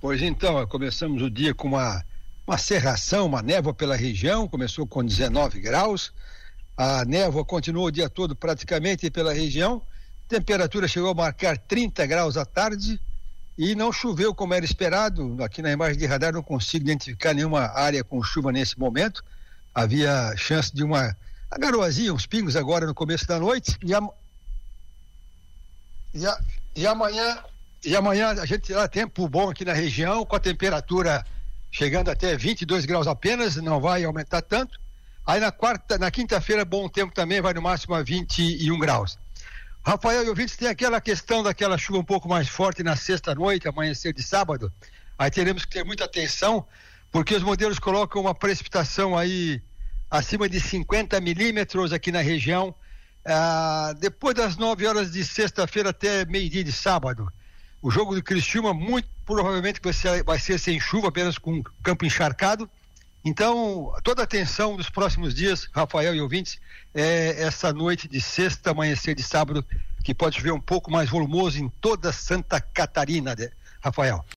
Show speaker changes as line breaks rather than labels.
Pois então, começamos o dia com uma, uma serração, uma névoa pela região, começou com 19 graus. A névoa continuou o dia todo praticamente pela região. Temperatura chegou a marcar 30 graus à tarde e não choveu como era esperado. Aqui na imagem de radar não consigo identificar nenhuma área com chuva nesse momento. Havia chance de uma, uma garoazinha, uns pingos agora no começo da noite. E, a, e, a, e amanhã e amanhã a gente terá tempo bom aqui na região, com a temperatura chegando até 22 graus apenas, não vai aumentar tanto. Aí na quarta, na quinta-feira, bom tempo também, vai no máximo a 21 graus. Rafael e ouvintes, tem aquela questão daquela chuva um pouco mais forte na sexta-noite, amanhecer de sábado. Aí teremos que ter muita atenção, porque os modelos colocam uma precipitação aí acima de 50 milímetros aqui na região, ah, depois das 9 horas de sexta-feira até meio-dia de sábado. O jogo do Criciúma muito provavelmente vai ser, vai ser sem chuva, apenas com campo encharcado. Então, toda a atenção dos próximos dias, Rafael e ouvintes, é essa noite de sexta, amanhecer de sábado, que pode chover um pouco mais volumoso em toda Santa Catarina, Rafael.